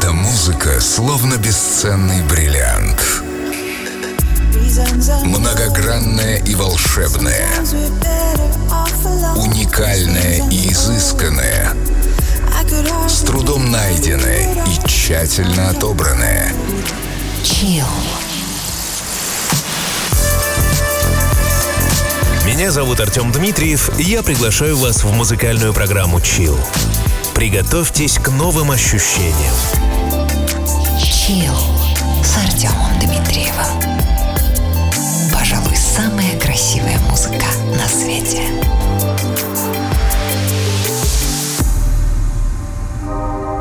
Эта музыка словно бесценный бриллиант. Многогранная и волшебная. Уникальная и изысканная. С трудом найденная и тщательно отобранная. Chill. Меня зовут Артем Дмитриев, и я приглашаю вас в музыкальную программу Chill. Приготовьтесь к новым ощущениям. Chill с Артемом Дмитриевым. Пожалуй, самая красивая музыка на свете.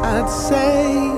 I'd say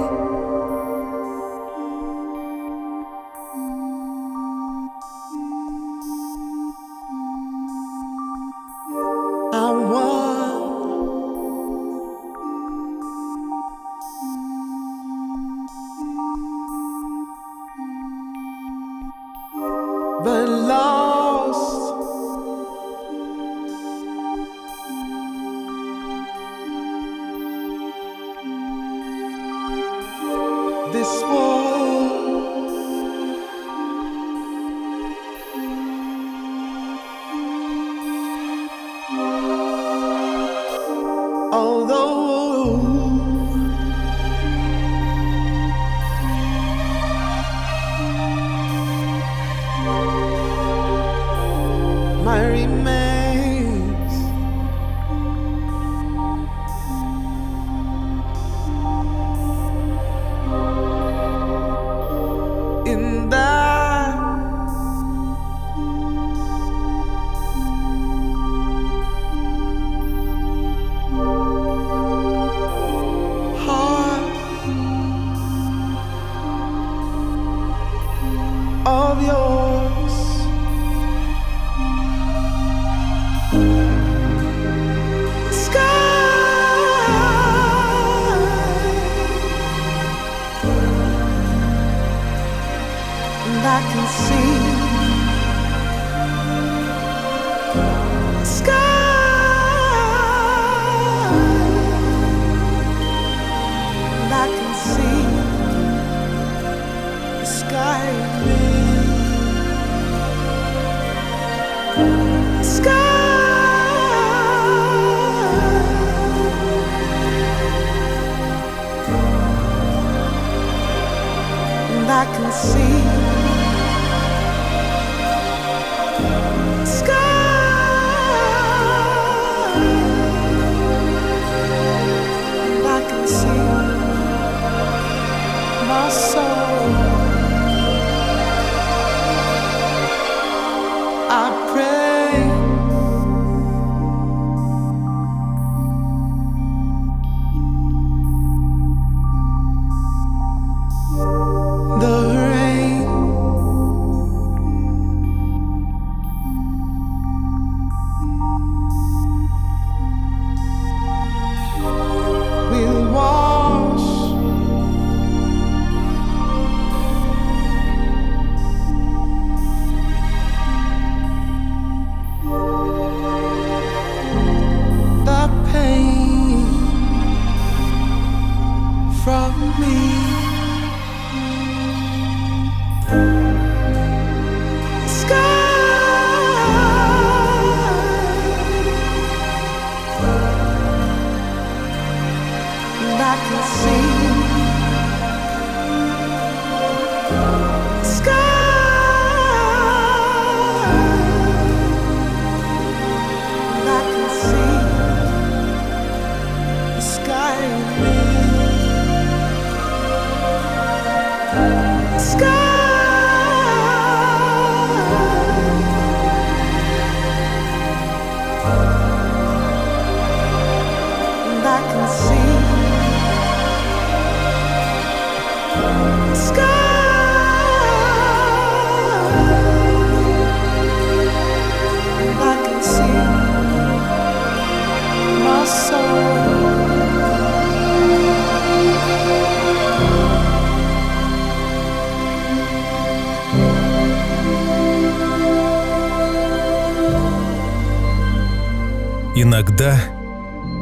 Иногда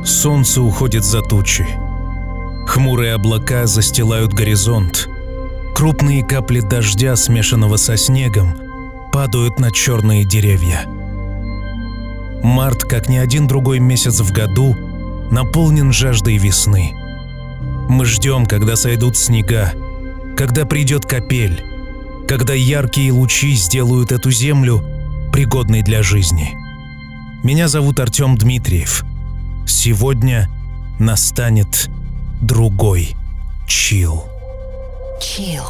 солнце уходит за тучи, Хмурые облака застилают горизонт. Крупные капли дождя, смешанного со снегом, падают на черные деревья. Март, как ни один другой месяц в году, наполнен жаждой весны. Мы ждем, когда сойдут снега, когда придет капель, когда яркие лучи сделают эту землю пригодной для жизни. Меня зовут Артем Дмитриев. Сегодня настанет другой чил. Chill.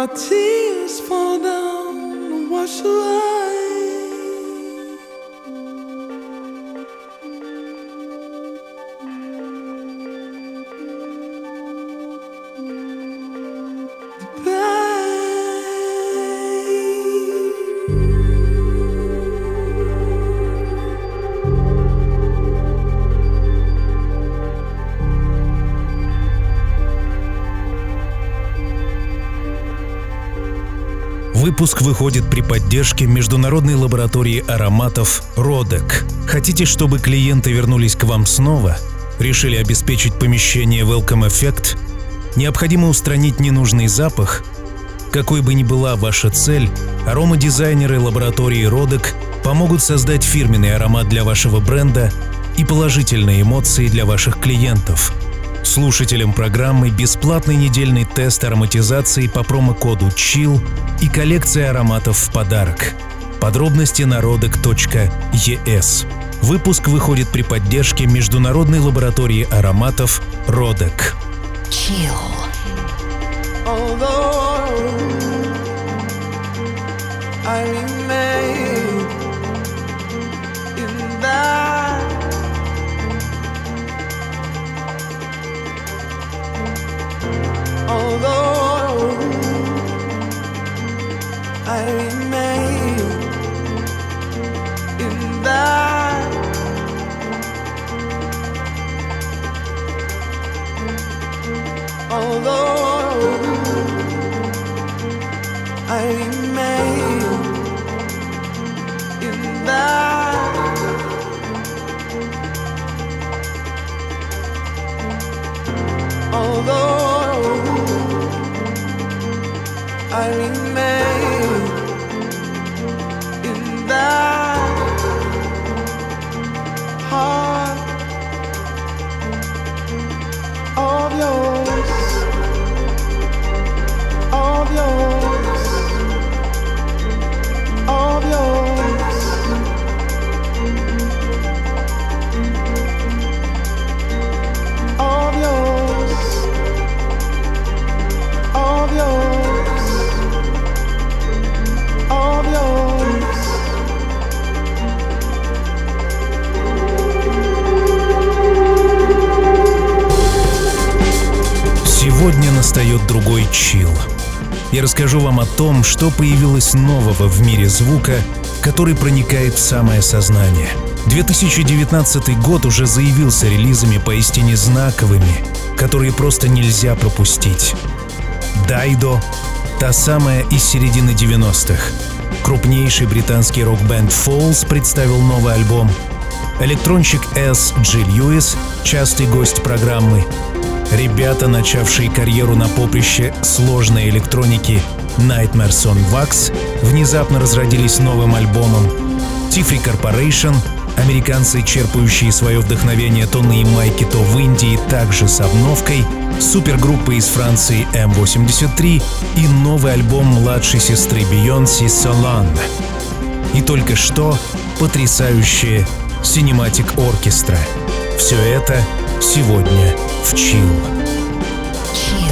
My tears Выпуск выходит при поддержке международной лаборатории ароматов «Родек». Хотите, чтобы клиенты вернулись к вам снова? Решили обеспечить помещение Welcome Effect? Необходимо устранить ненужный запах? Какой бы ни была ваша цель, аромадизайнеры лаборатории «Родек» помогут создать фирменный аромат для вашего бренда и положительные эмоции для ваших клиентов – Слушателям программы бесплатный недельный тест ароматизации по промокоду CHILL и коллекция ароматов в подарок. Подробности на rodec.es. Выпуск выходит при поддержке Международной лаборатории ароматов «Родек». Chill. I remain in that although I remain in that. Although I remain in that I remain Настает другой чил. Я расскажу вам о том, что появилось нового в мире звука, который проникает в самое сознание. 2019 год уже заявился релизами поистине знаковыми, которые просто нельзя пропустить. Дайдо — та самая из середины 90-х. Крупнейший британский рок-бенд Falls представил новый альбом. Электронщик С. Джи Льюис — частый гость программы. Ребята, начавшие карьеру на поприще сложной электроники Nightmares on Wax, внезапно разродились новым альбомом. Tifri Corporation — американцы, черпающие свое вдохновение то на Ямайке, то в Индии, также с обновкой, супергруппа из Франции M83 и новый альбом младшей сестры Бейонси Solange. И только что потрясающее Cinematic Orchestra. Все это сегодня в Чил. Чил.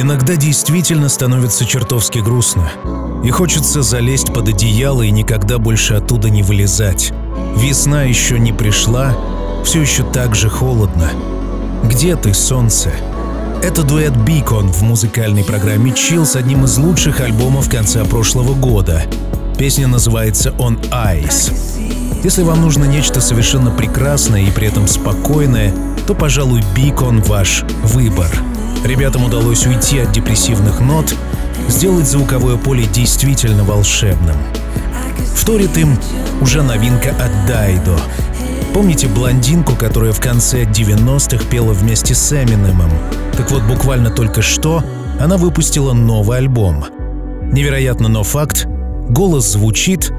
Иногда действительно становится чертовски грустно. И хочется залезть под одеяло и никогда больше оттуда не вылезать. Весна еще не пришла, все еще так же холодно. Где ты, солнце? Это дуэт Бикон в музыкальной программе Chill с одним из лучших альбомов конца прошлого года. Песня называется On Ice. Если вам нужно нечто совершенно прекрасное и при этом спокойное, то, пожалуй, Бикон ваш выбор — Ребятам удалось уйти от депрессивных нот, сделать звуковое поле действительно волшебным. Вторит им уже новинка от Дайдо. Помните блондинку, которая в конце 90-х пела вместе с Эминемом? Так вот, буквально только что она выпустила новый альбом. Невероятно, но факт — голос звучит,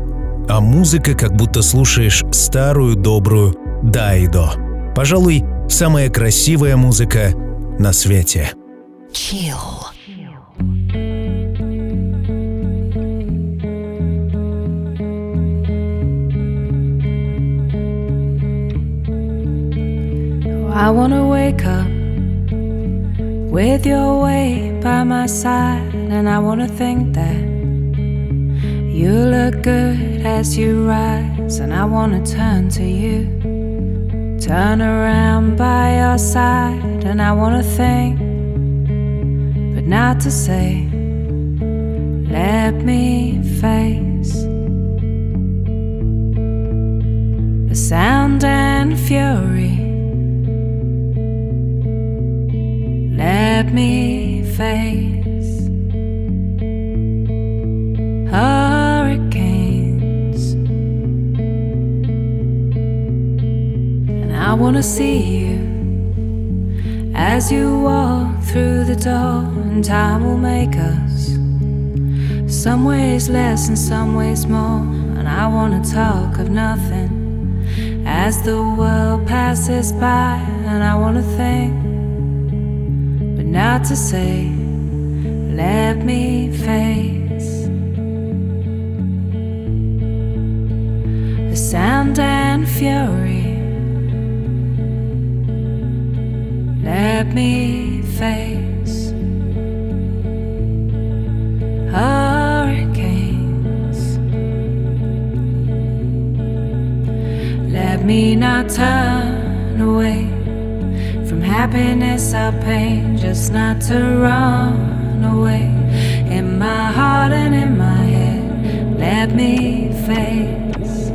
а музыка как будто слушаешь старую добрую Дайдо. Пожалуй, самая красивая музыка на свете. Chill. I wanna wake up with your way by my side, and I wanna think that you look good as you rise, and I wanna turn to you. Turn around by your side, and I wanna think, but not to say, let me face the sound and fury. Let me face. See you as you walk through the door, and time will make us some ways less and some ways more. And I wanna talk of nothing as the world passes by, and I wanna think, but not to say, let me face the sound and fury. Let me face hurricanes. Let me not turn away from happiness or pain, just not to run away. In my heart and in my head, let me face.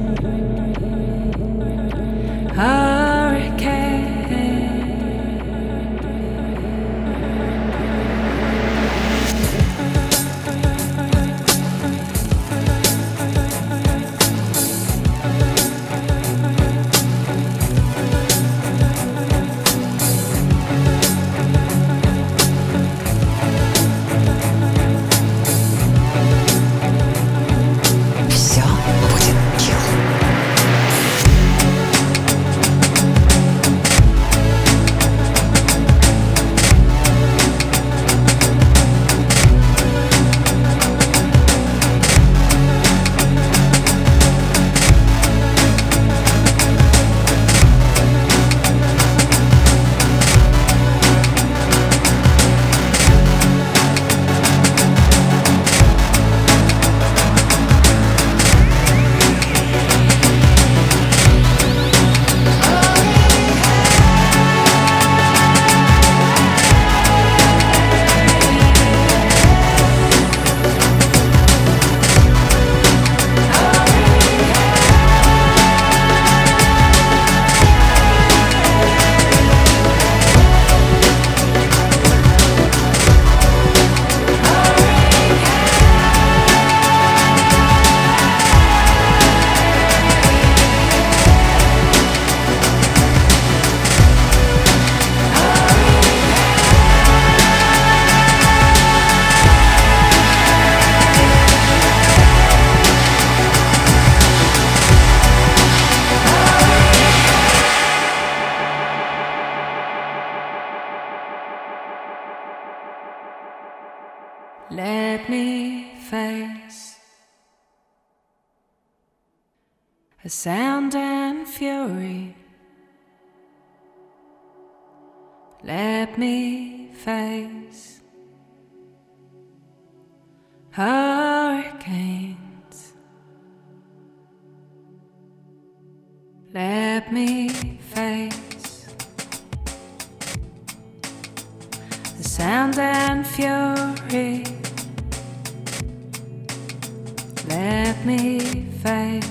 Hurricane. The sound and fury. Let me face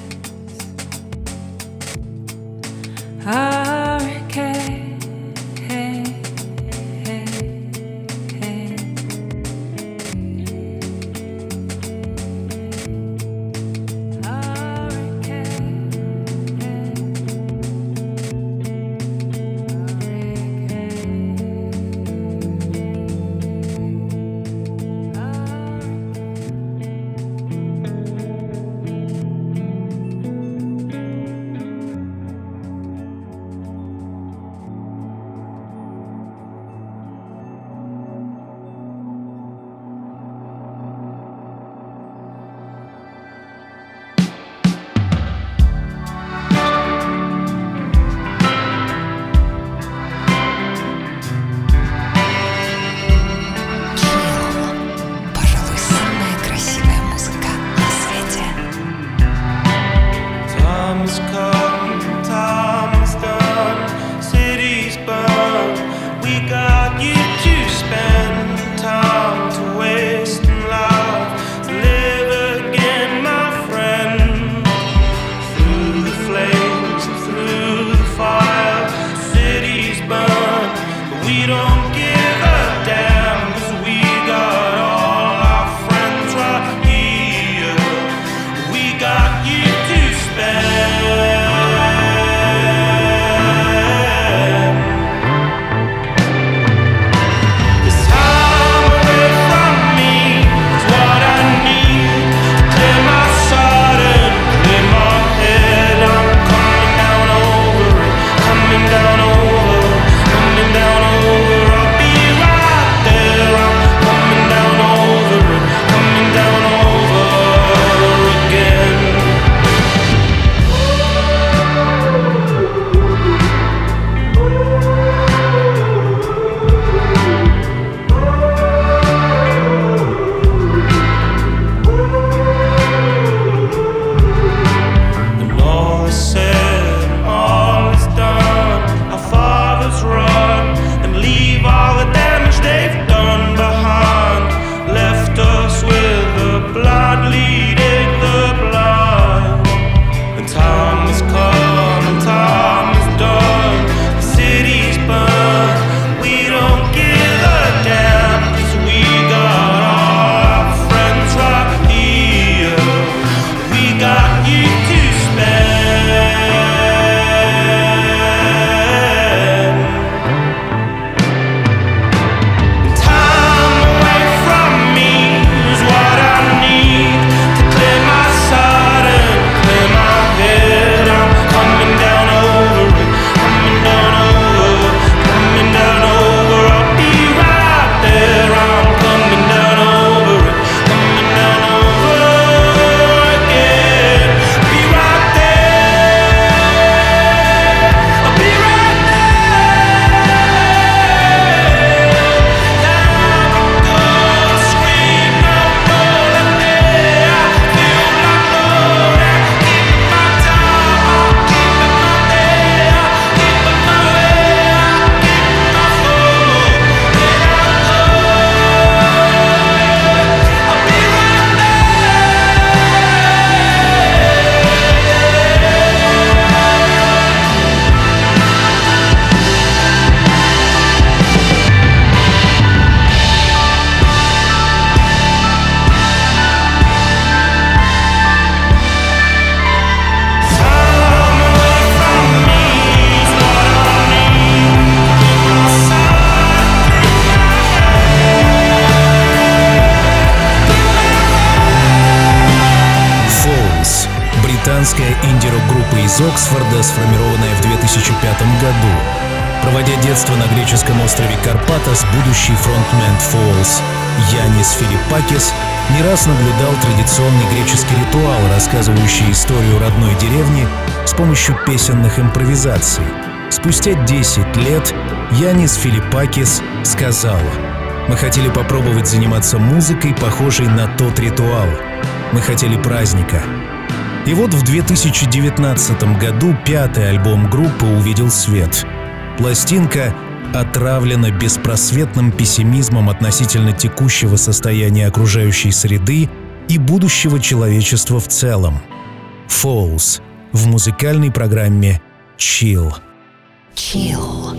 году. Проводя детство на греческом острове Карпатос, будущий фронтмен Falls Янис Филиппакис не раз наблюдал традиционный греческий ритуал, рассказывающий историю родной деревни с помощью песенных импровизаций. Спустя 10 лет Янис Филиппакис сказал «Мы хотели попробовать заниматься музыкой, похожей на тот ритуал. Мы хотели праздника». И вот в 2019 году пятый альбом группы увидел свет. Пластинка отравлена беспросветным пессимизмом относительно текущего состояния окружающей среды и будущего человечества в целом. Falls в музыкальной программе Chill. Chill.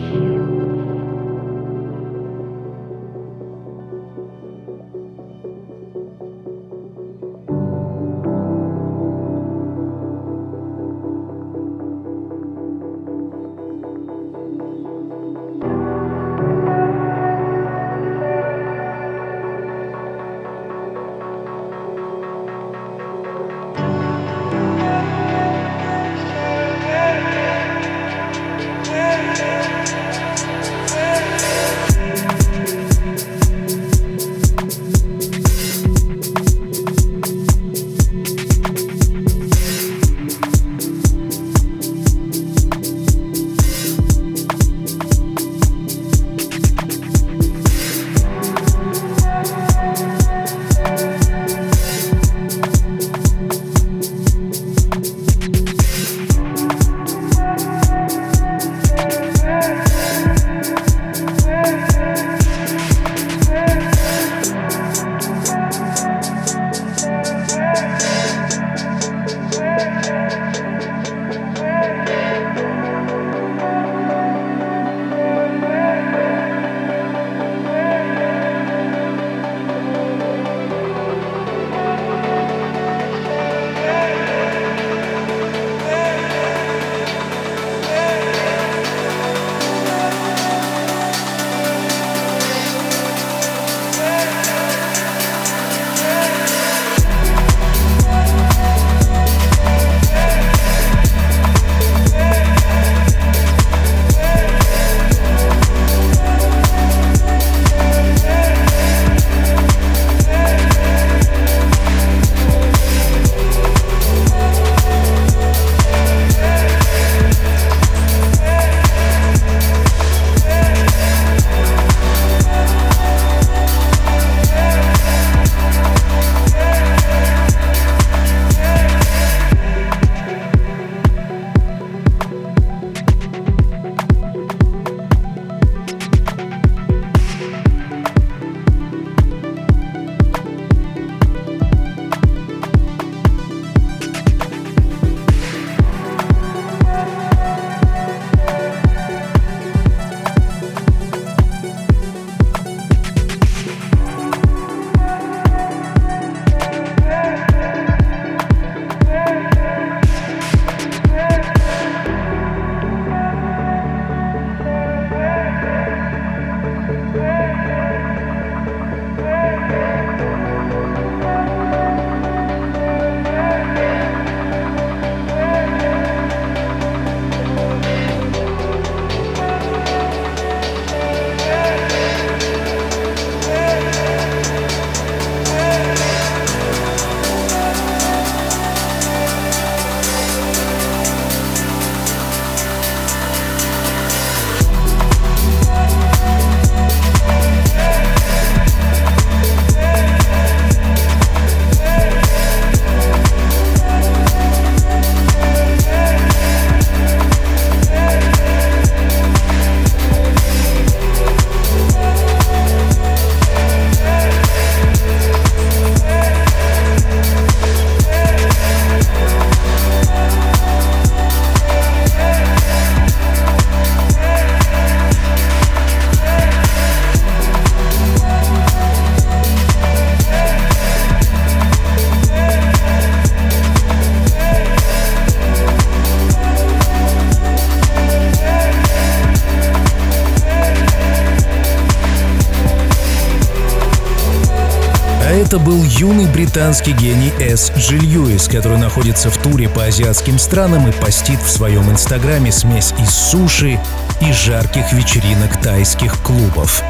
Это был юный британский гений С. Дж. Льюис, который находится в туре по азиатским странам и постит в своем инстаграме смесь из суши и жарких вечеринок тайских клубов.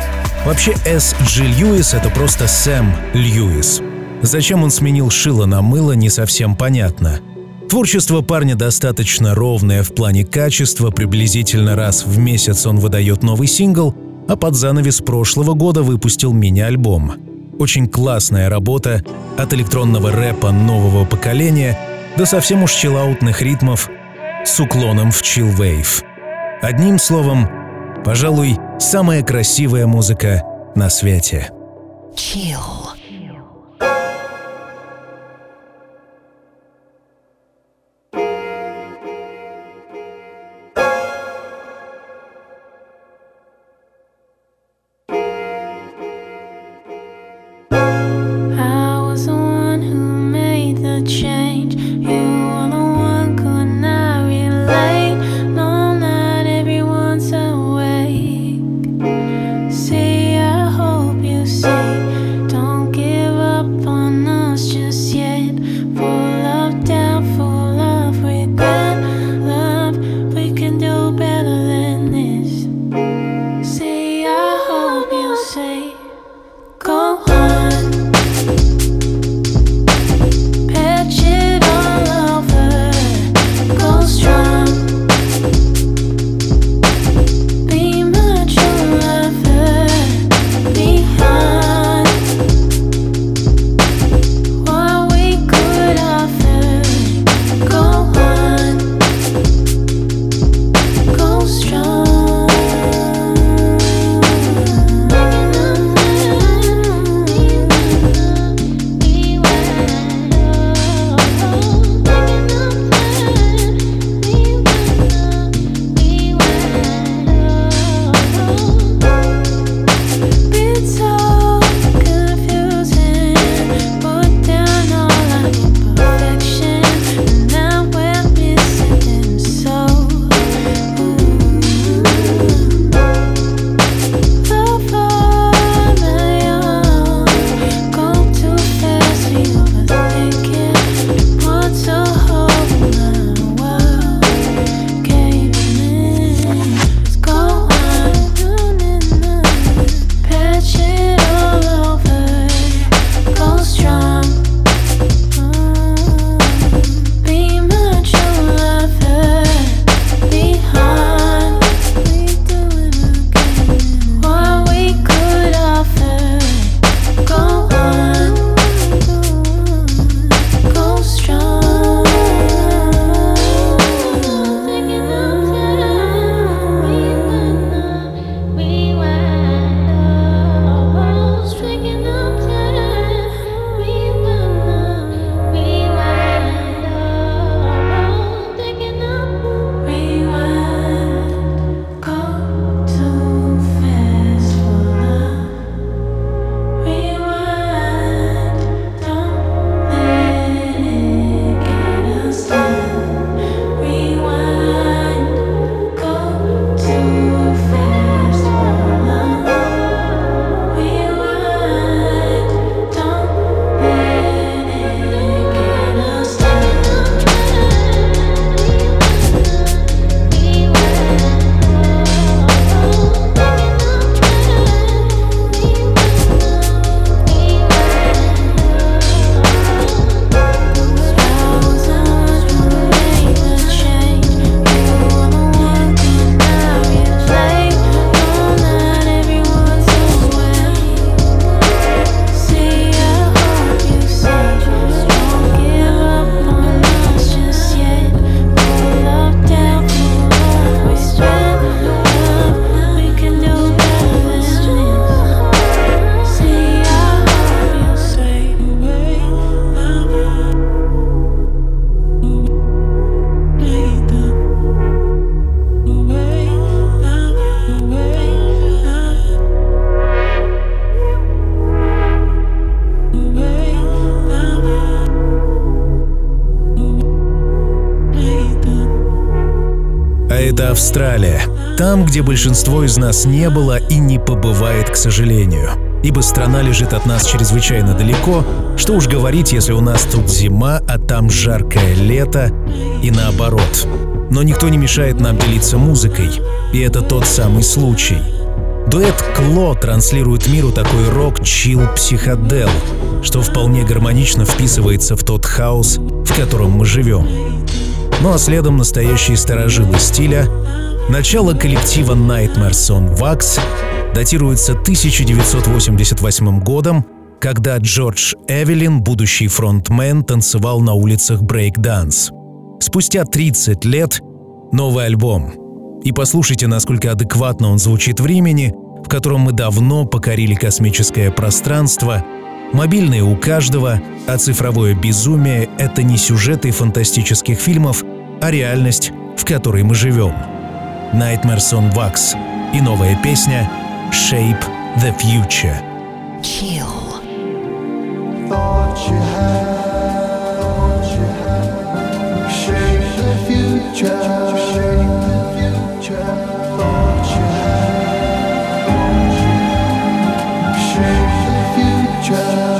Вообще С. Дж. Льюис — это просто Сэм Льюис. Зачем он сменил шило на мыло, не совсем понятно. Творчество парня достаточно ровное в плане качества, приблизительно раз в месяц он выдает новый сингл, а под занавес прошлого года выпустил мини-альбом — очень классная работа от электронного рэпа нового поколения до совсем уж чиллаутных ритмов с уклоном в чилл-вейв. Одним словом, пожалуй, самая красивая музыка на свете. Chill. Где большинство из нас не было и не побывает, к сожалению. ибо страна лежит от нас чрезвычайно далеко, что уж говорить, если у нас тут зима, а там жаркое лето, и наоборот. Но никто не мешает нам делиться музыкой, и это тот самый случай. Дуэт Кло транслирует миру такой рок чил психодел, что вполне гармонично вписывается в тот хаос, в котором мы живем. Ну а следом настоящие сторожилы стиля, начало коллектива Nightmares on Wax датируется 1988 годом, когда Джордж Эвелин, будущий фронтмен, танцевал на улицах брейк-данс. Спустя 30 лет новый альбом. И послушайте, насколько адекватно он звучит времени, в котором мы давно покорили космическое пространство. Мобильные у каждого, а цифровое безумие — это не сюжеты фантастических фильмов, а реальность, в которой мы живем. Nightmares on Wax и новая песня — shape the future. Chill. Thought you had, thought you had, shape the future, shape the future. Thought you had, shape the future,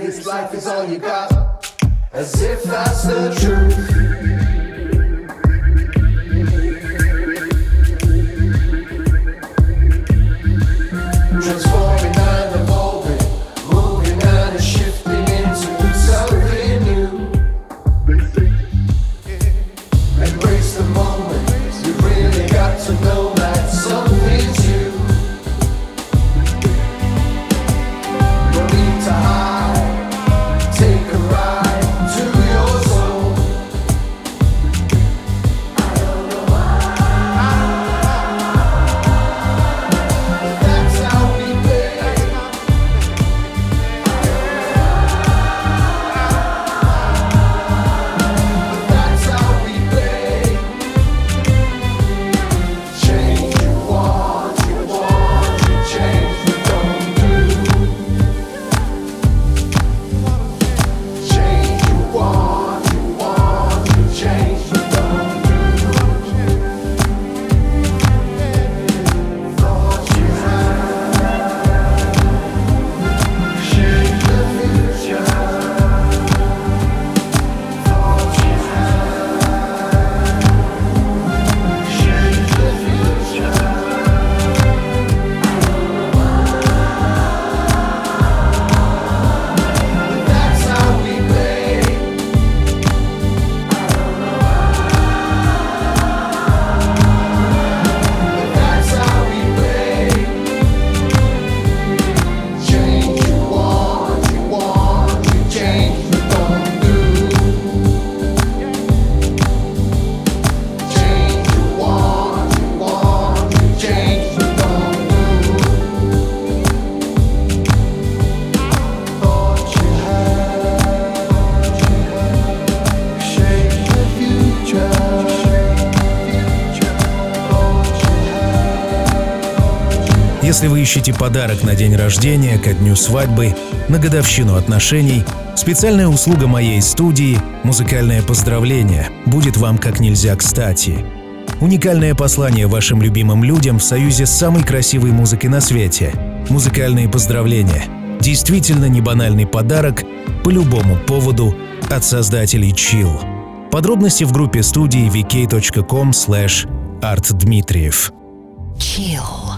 this life is all you got, as if that's the truth. Если вы ищете подарок на день рождения, ко дню свадьбы, на годовщину отношений, специальная услуга моей студии «Музыкальное поздравление» будет вам как нельзя кстати. Уникальное послание вашим любимым людям в союзе с самой красивой музыкой на свете. Музыкальные поздравления. Действительно небанальный подарок по любому поводу от создателей Chill. Подробности в группе студии vk.com slash artdmitriev. Chill.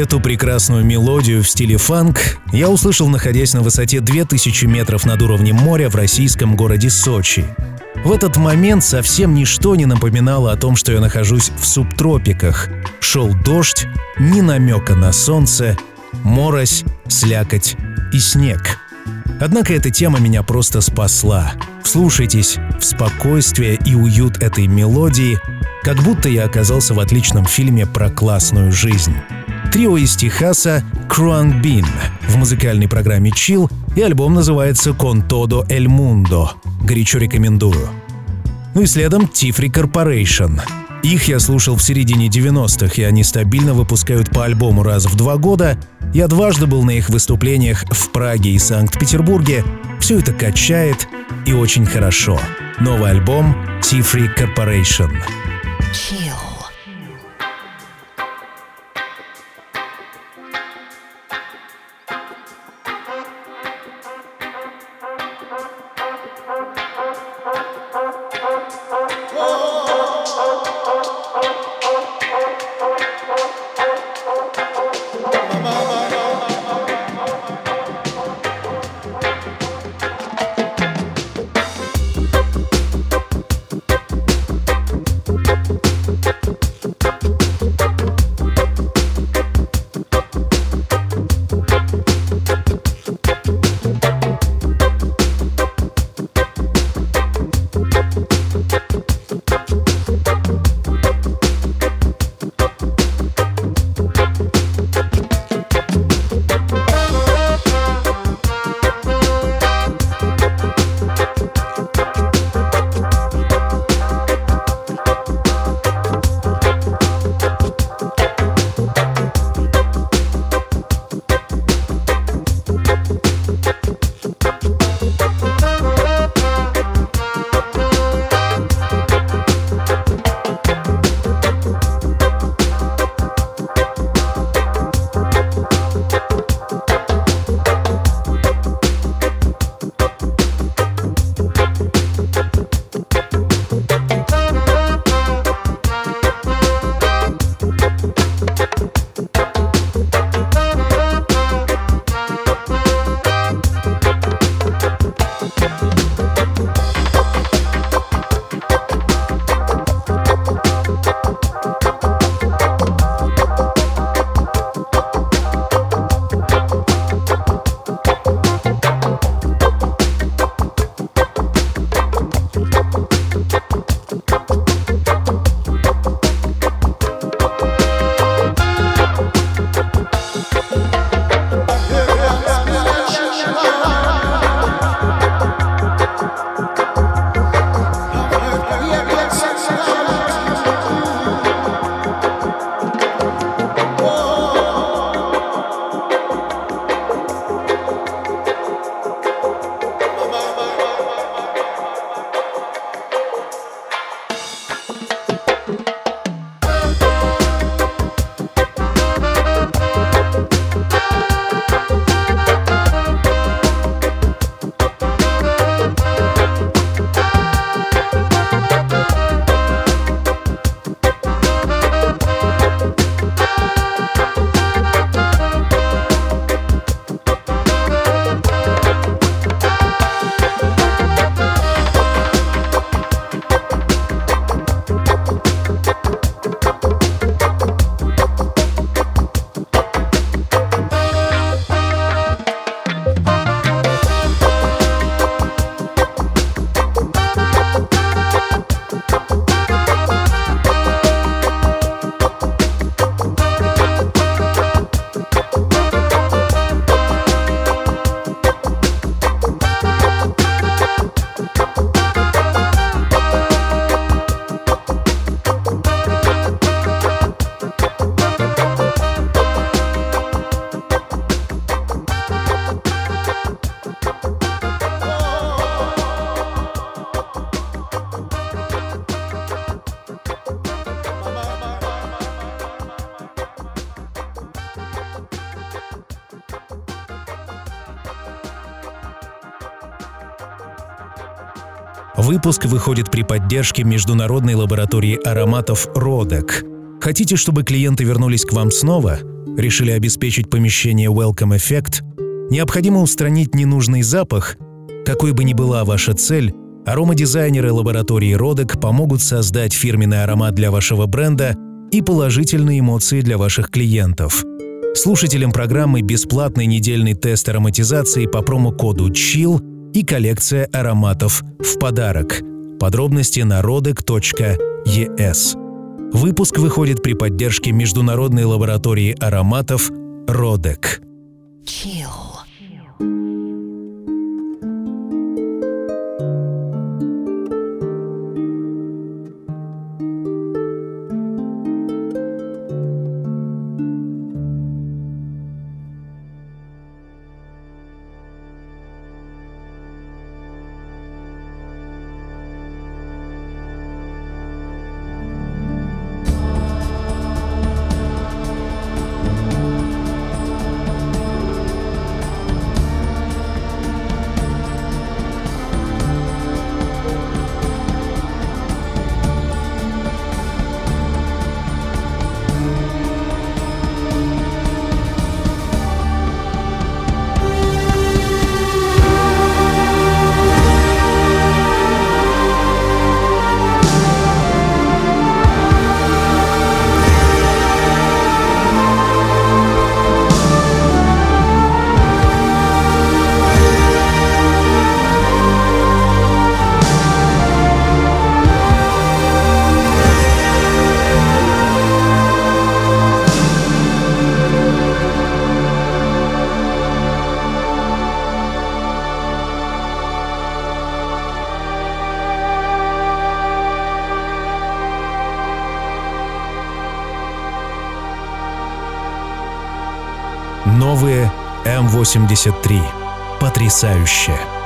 Эту прекрасную мелодию в стиле фанк я услышал, находясь на высоте 2000 метров над уровнем моря в российском городе Сочи. В этот момент совсем ничто не напоминало о том, что я нахожусь в субтропиках. Шел дождь, ни намека на солнце, морось, слякоть и снег. Однако эта тема меня просто спасла. Вслушайтесь в спокойствие и уют этой мелодии, как будто я оказался в отличном фильме про классную жизнь. Трио из Техаса Круанг Бин в музыкальной программе Chill, и альбом называется Todo El Mundo. Горячо рекомендую. Ну и следом Tifri Corporation. Их я слушал в середине 90-х, и они стабильно выпускают по альбому раз в два года. Я дважды был на их выступлениях в Праге и Санкт-Петербурге. Все это качает и очень хорошо. Новый альбом Tifri Corporation. Chill. Выпуск выходит при поддержке Международной лаборатории ароматов «Родек». Хотите, чтобы клиенты вернулись к вам снова? Решили обеспечить помещение Welcome Effect? Необходимо устранить ненужный запах? Какой бы ни была ваша цель, аромадизайнеры лаборатории «Родек» помогут создать фирменный аромат для вашего бренда и положительные эмоции для ваших клиентов. Слушателям программы бесплатный недельный тест ароматизации по промокоду CHILL – и коллекция ароматов в подарок. Подробности на rodec.es. Выпуск выходит при поддержке Международной лаборатории ароматов «Родек». Chill. 883. Потрясающе!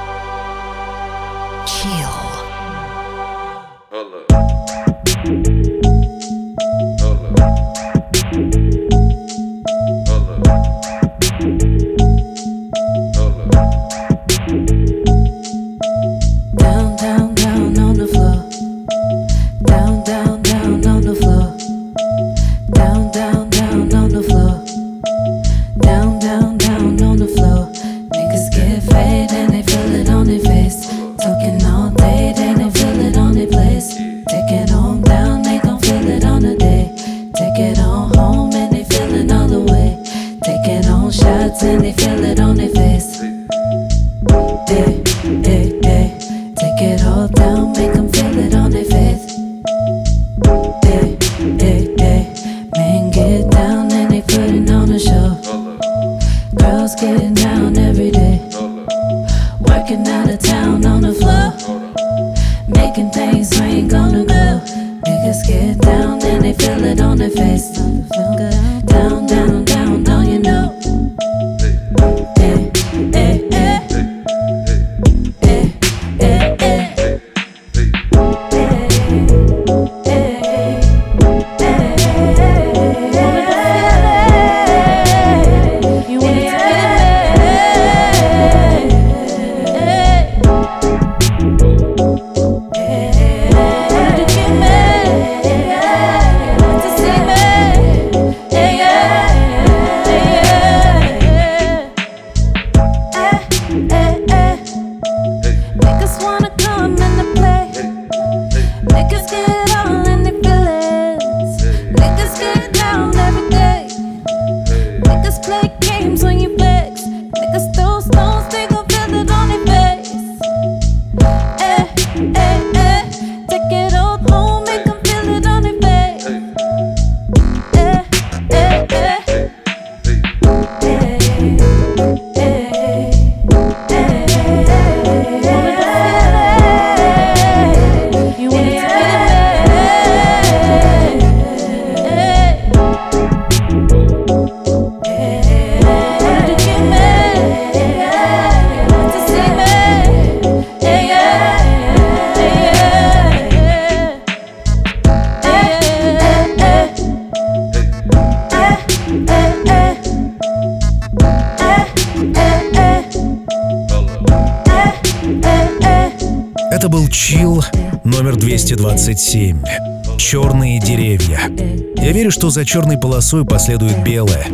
Что за черной полосой последует белое.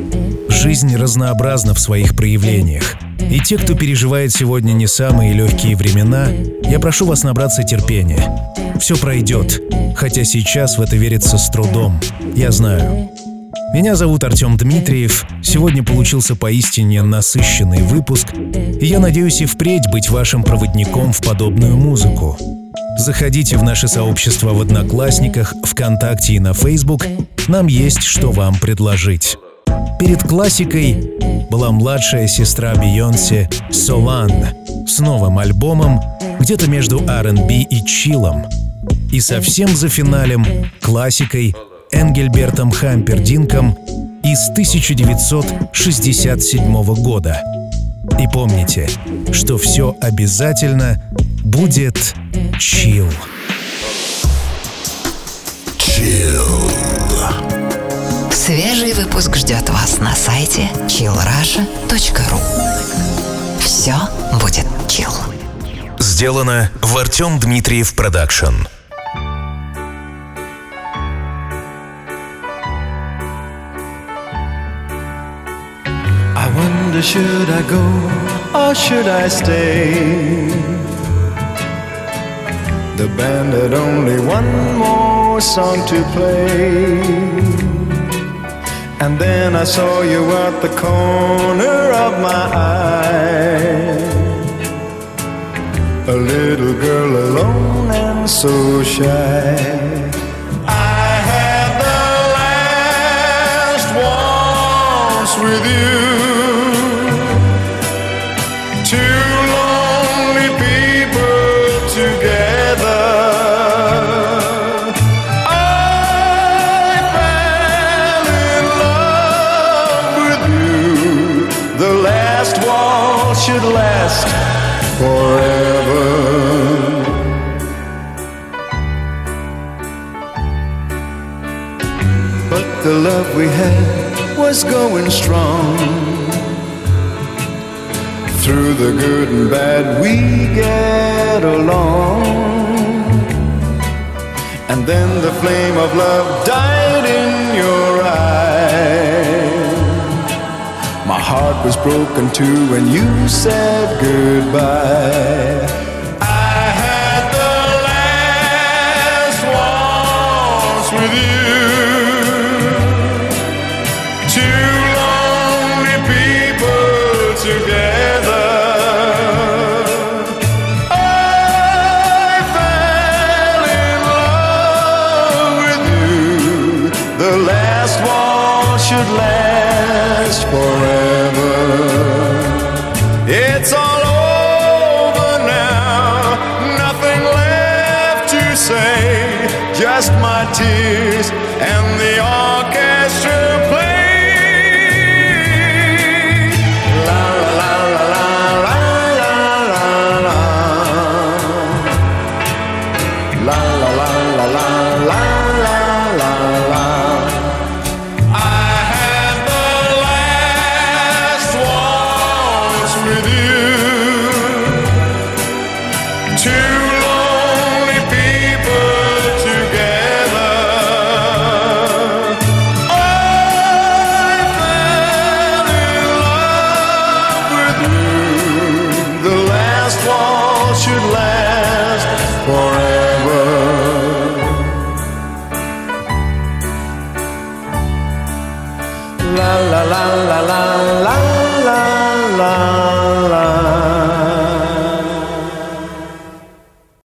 Жизнь разнообразна в своих проявлениях. И те, кто переживает сегодня не самые легкие времена, я прошу вас набраться терпения. Все пройдет, хотя сейчас в это верится с трудом. Я знаю. Меня зовут Артем Дмитриев. Сегодня получился поистине насыщенный выпуск, и я надеюсь и впредь быть вашим проводником в подобную музыку. Заходите в наше сообщество в Одноклассниках, ВКонтакте и на Facebook. Нам есть что вам предложить. Перед классикой была младшая сестра Бейонсе Солан с новым альбомом где-то между R&B и чилом. И совсем за финалем классикой Энгельбертом Хампердинком из 1967 года. И помните, что все обязательно будет chill. Chill. Свежий выпуск ждет вас на сайте chillrussia.ru Все будет chill. Сделано в Артем Дмитриев Продакшн. I wonder should I go or should I stay? The band had only one more song to play. And then I saw you at the corner of my eye. A little girl alone and so shy. I had the last waltz with you. Love we had was going strong. Through the good and bad, we get along. And then the flame of love died in your eyes. My heart was broken too when you said goodbye.